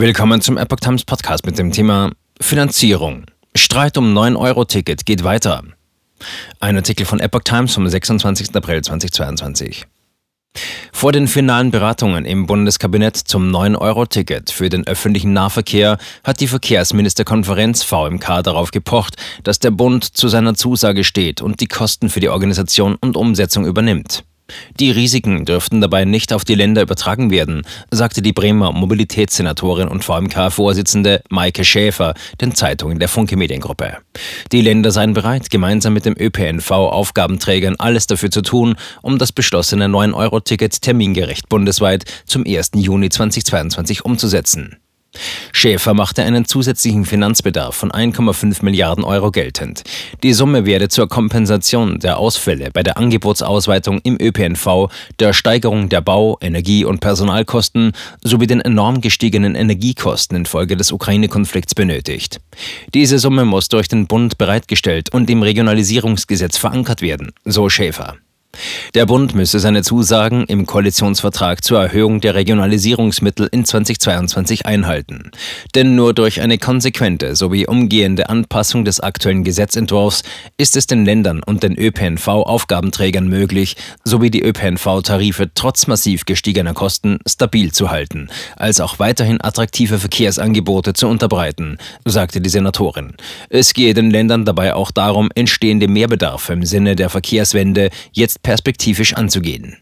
Willkommen zum Epoch Times Podcast mit dem Thema Finanzierung. Streit um 9-Euro-Ticket geht weiter. Ein Artikel von Epoch Times vom 26. April 2022. Vor den finalen Beratungen im Bundeskabinett zum 9-Euro-Ticket für den öffentlichen Nahverkehr hat die Verkehrsministerkonferenz VMK darauf gepocht, dass der Bund zu seiner Zusage steht und die Kosten für die Organisation und Umsetzung übernimmt. Die Risiken dürften dabei nicht auf die Länder übertragen werden, sagte die Bremer Mobilitätssenatorin und VMK-Vorsitzende Maike Schäfer den Zeitungen der Funke Mediengruppe. Die Länder seien bereit, gemeinsam mit dem ÖPNV-Aufgabenträgern alles dafür zu tun, um das beschlossene 9-Euro-Ticket termingerecht bundesweit zum 1. Juni 2022 umzusetzen. Schäfer machte einen zusätzlichen Finanzbedarf von 1,5 Milliarden Euro geltend. Die Summe werde zur Kompensation der Ausfälle bei der Angebotsausweitung im ÖPNV, der Steigerung der Bau-, Energie- und Personalkosten sowie den enorm gestiegenen Energiekosten infolge des Ukraine-Konflikts benötigt. Diese Summe muss durch den Bund bereitgestellt und im Regionalisierungsgesetz verankert werden, so Schäfer. Der Bund müsse seine Zusagen im Koalitionsvertrag zur Erhöhung der Regionalisierungsmittel in 2022 einhalten. Denn nur durch eine konsequente sowie umgehende Anpassung des aktuellen Gesetzentwurfs ist es den Ländern und den ÖPNV-Aufgabenträgern möglich, sowie die ÖPNV-Tarife trotz massiv gestiegener Kosten stabil zu halten, als auch weiterhin attraktive Verkehrsangebote zu unterbreiten, sagte die Senatorin. Es gehe den Ländern dabei auch darum, entstehende Mehrbedarfe im Sinne der Verkehrswende jetzt perspektivisch anzugehen.